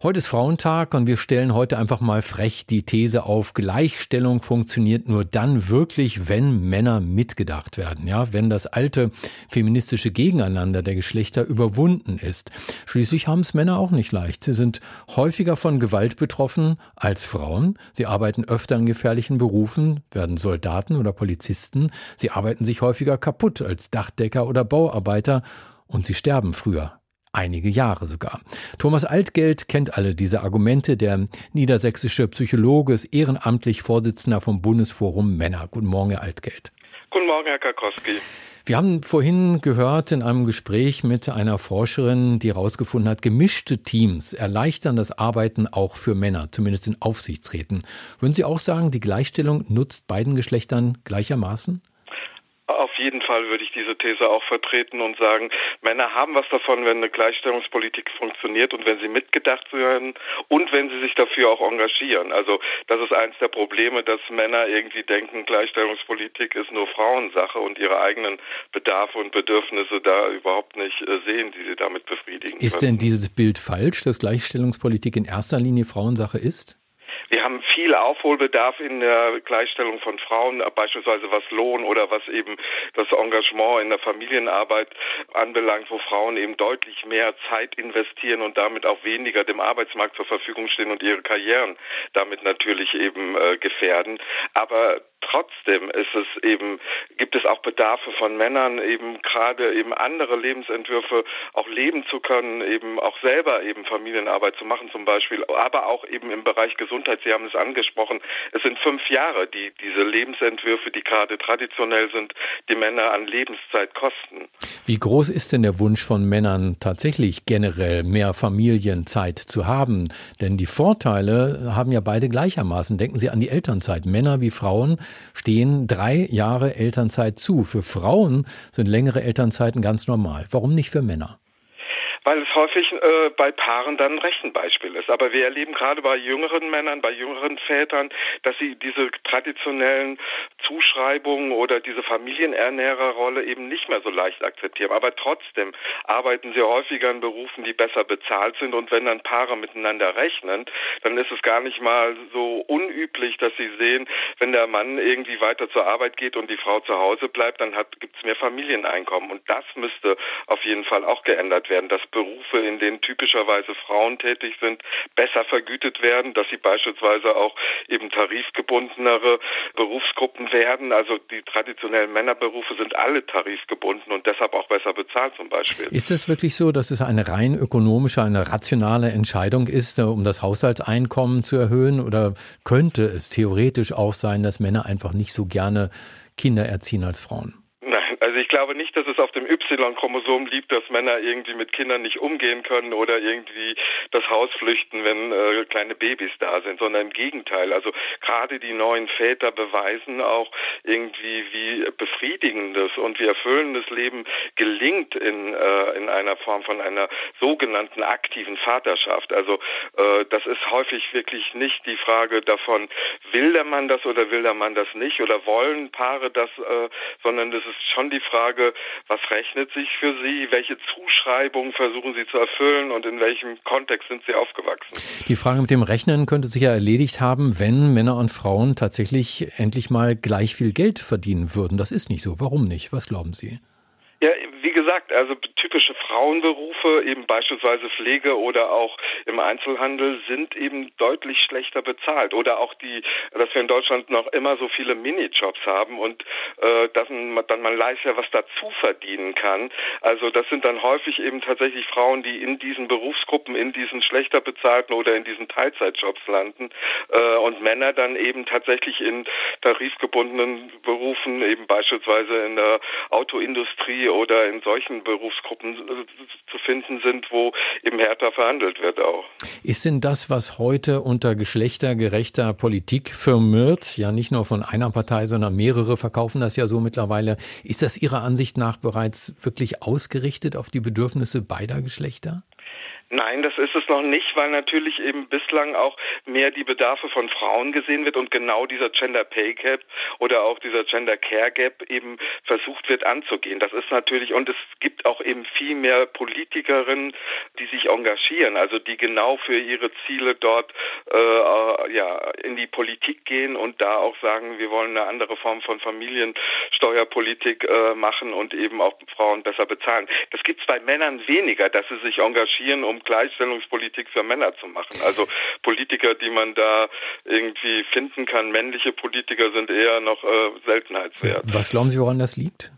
Heute ist Frauentag und wir stellen heute einfach mal frech die These auf, Gleichstellung funktioniert nur dann wirklich, wenn Männer mitgedacht werden, ja, wenn das alte feministische Gegeneinander der Geschlechter überwunden ist. Schließlich haben es Männer auch nicht leicht. Sie sind häufiger von Gewalt betroffen als Frauen. Sie arbeiten öfter in gefährlichen Berufen, werden Soldaten oder Polizisten. Sie arbeiten sich häufiger kaputt als Dachdecker oder Bauarbeiter und sie sterben früher einige Jahre sogar. Thomas Altgeld kennt alle diese Argumente. Der niedersächsische Psychologe ist ehrenamtlich Vorsitzender vom Bundesforum Männer. Guten Morgen, Herr Altgeld. Guten Morgen, Herr Karkowski. Wir haben vorhin gehört in einem Gespräch mit einer Forscherin, die herausgefunden hat, gemischte Teams erleichtern das Arbeiten auch für Männer, zumindest in Aufsichtsräten. Würden Sie auch sagen, die Gleichstellung nutzt beiden Geschlechtern gleichermaßen? Auf jeden Fall würde ich diese These auch vertreten und sagen, Männer haben was davon, wenn eine Gleichstellungspolitik funktioniert und wenn sie mitgedacht werden und wenn sie sich dafür auch engagieren. Also das ist eines der Probleme, dass Männer irgendwie denken, Gleichstellungspolitik ist nur Frauensache und ihre eigenen Bedarfe und Bedürfnisse da überhaupt nicht äh, sehen, die sie damit befriedigen. Ist denn dieses Bild falsch, dass Gleichstellungspolitik in erster Linie Frauensache ist? Viel Aufholbedarf in der Gleichstellung von Frauen, beispielsweise was Lohn oder was eben das Engagement in der Familienarbeit anbelangt, wo Frauen eben deutlich mehr Zeit investieren und damit auch weniger dem Arbeitsmarkt zur Verfügung stehen und ihre Karrieren damit natürlich eben äh, gefährden. Aber trotzdem ist es eben, gibt es auch Bedarfe von Männern, eben gerade eben andere Lebensentwürfe auch leben zu können, eben auch selber eben Familienarbeit zu machen zum Beispiel, aber auch eben im Bereich Gesundheit. Sie haben es angesprochen. Es sind fünf Jahre, die diese Lebensentwürfe, die gerade traditionell sind, die Männer an Lebenszeit kosten. Wie groß ist denn der Wunsch von Männern tatsächlich generell mehr Familienzeit zu haben? Denn die Vorteile haben ja beide gleichermaßen. Denken Sie an die Elternzeit. Männer wie Frauen stehen drei Jahre Elternzeit zu. Für Frauen sind längere Elternzeiten ganz normal. Warum nicht für Männer? Weil es häufig äh, bei Paaren dann ein Rechenbeispiel ist. Aber wir erleben gerade bei jüngeren Männern, bei jüngeren Vätern, dass sie diese traditionellen Zuschreibungen oder diese Familienernährerrolle eben nicht mehr so leicht akzeptieren. Aber trotzdem arbeiten sie häufiger in Berufen, die besser bezahlt sind. Und wenn dann Paare miteinander rechnen, dann ist es gar nicht mal so unüblich, dass sie sehen, wenn der Mann irgendwie weiter zur Arbeit geht und die Frau zu Hause bleibt, dann gibt es mehr Familieneinkommen. Und das müsste auf jeden Fall auch geändert werden. Das Berufe, in denen typischerweise Frauen tätig sind, besser vergütet werden, dass sie beispielsweise auch eben tarifgebundenere Berufsgruppen werden. Also die traditionellen Männerberufe sind alle tarifgebunden und deshalb auch besser bezahlt zum Beispiel. Ist es wirklich so, dass es eine rein ökonomische, eine rationale Entscheidung ist, äh, um das Haushaltseinkommen zu erhöhen? Oder könnte es theoretisch auch sein, dass Männer einfach nicht so gerne Kinder erziehen als Frauen? Also ich glaube nicht, dass es auf dem Y-Chromosom liegt, dass Männer irgendwie mit Kindern nicht umgehen können oder irgendwie das Haus flüchten, wenn äh, kleine Babys da sind, sondern im Gegenteil. Also gerade die neuen Väter beweisen auch irgendwie, wie befriedigendes und wie erfüllendes Leben gelingt in, äh, in einer Form von einer sogenannten aktiven Vaterschaft. Also äh, das ist häufig wirklich nicht die Frage davon, will der Mann das oder will der Mann das nicht oder wollen Paare das, äh, sondern das ist schon die Frage, was rechnet sich für Sie, welche Zuschreibungen versuchen Sie zu erfüllen und in welchem Kontext sind Sie aufgewachsen? Die Frage mit dem Rechnen könnte sich ja erledigt haben, wenn Männer und Frauen tatsächlich endlich mal gleich viel Geld verdienen würden. Das ist nicht so. Warum nicht? Was glauben Sie? Wie gesagt, also typische Frauenberufe, eben beispielsweise Pflege oder auch im Einzelhandel, sind eben deutlich schlechter bezahlt. Oder auch die, dass wir in Deutschland noch immer so viele Minijobs haben und äh, dass man dann man leichter was dazu verdienen kann. Also das sind dann häufig eben tatsächlich Frauen, die in diesen Berufsgruppen, in diesen schlechter bezahlten oder in diesen Teilzeitjobs landen äh, und Männer dann eben tatsächlich in tarifgebundenen Berufen, eben beispielsweise in der Autoindustrie oder in solchen Berufsgruppen äh, zu finden sind, wo eben härter verhandelt wird auch. Ist denn das, was heute unter geschlechtergerechter Politik firmiert, ja nicht nur von einer Partei, sondern mehrere verkaufen das ja so mittlerweile, ist das Ihrer Ansicht nach bereits wirklich ausgerichtet auf die Bedürfnisse beider Geschlechter? Nein, das ist es noch nicht, weil natürlich eben bislang auch mehr die Bedarfe von Frauen gesehen wird und genau dieser Gender Pay Gap oder auch dieser Gender Care Gap eben versucht wird anzugehen. Das ist natürlich, und es gibt auch eben viel mehr Politikerinnen, die sich engagieren, also die genau für ihre Ziele dort äh, ja, in die Politik gehen und da auch sagen, wir wollen eine andere Form von Familiensteuerpolitik äh, machen und eben auch Frauen besser bezahlen. Das gibt es bei Männern weniger, dass sie sich engagieren, um Gleichstellungspolitik für Männer zu machen. Also Politiker, die man da irgendwie finden kann, männliche Politiker sind eher noch äh, Seltenheitswert. Was glauben Sie, woran das liegt?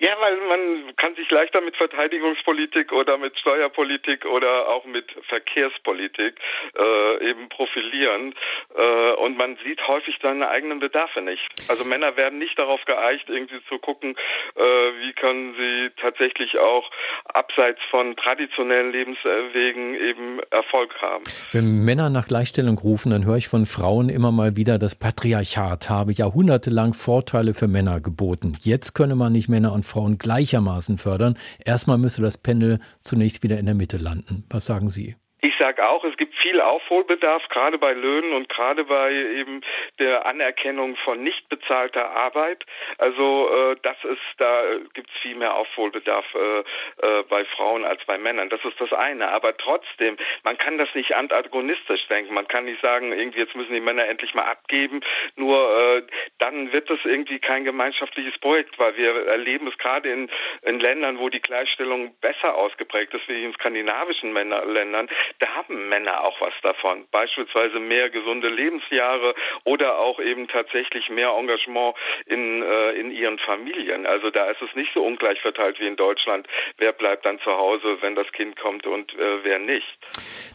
Ja, weil man kann sich leichter mit Verteidigungspolitik oder mit Steuerpolitik oder auch mit Verkehrspolitik äh, eben profilieren äh, und man sieht häufig seine eigenen Bedarfe nicht. Also Männer werden nicht darauf geeicht, irgendwie zu gucken, äh, wie können sie tatsächlich auch abseits von traditionellen Lebenswegen eben Erfolg haben. Wenn Männer nach Gleichstellung rufen, dann höre ich von Frauen immer mal wieder, das Patriarchat habe jahrhundertelang Vorteile für Männer geboten. Jetzt könne man nicht Männer und Frauen gleichermaßen fördern. Erstmal müsste das Pendel zunächst wieder in der Mitte landen. Was sagen Sie? Ich sage auch, es gibt viel Aufholbedarf, gerade bei Löhnen und gerade bei eben der Anerkennung von nicht bezahlter Arbeit. Also äh, das ist, da gibt es viel mehr Aufholbedarf äh, äh, bei Frauen als bei Männern. Das ist das eine. Aber trotzdem, man kann das nicht antagonistisch denken. Man kann nicht sagen, irgendwie jetzt müssen die Männer endlich mal abgeben. Nur äh, dann wird das irgendwie kein gemeinschaftliches Projekt, weil wir erleben es gerade in, in Ländern, wo die Gleichstellung besser ausgeprägt ist, wie in skandinavischen Männer, Ländern da haben Männer auch was davon. Beispielsweise mehr gesunde Lebensjahre oder auch eben tatsächlich mehr Engagement in, äh, in ihren Familien. Also da ist es nicht so ungleich verteilt wie in Deutschland. Wer bleibt dann zu Hause, wenn das Kind kommt und äh, wer nicht?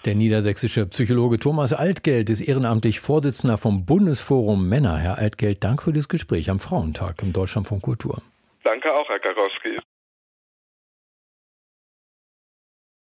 Der niedersächsische Psychologe Thomas Altgeld ist ehrenamtlich Vorsitzender vom Bundesforum Männer. Herr Altgeld, Dank für das Gespräch am Frauentag im Deutschlandfunk Kultur.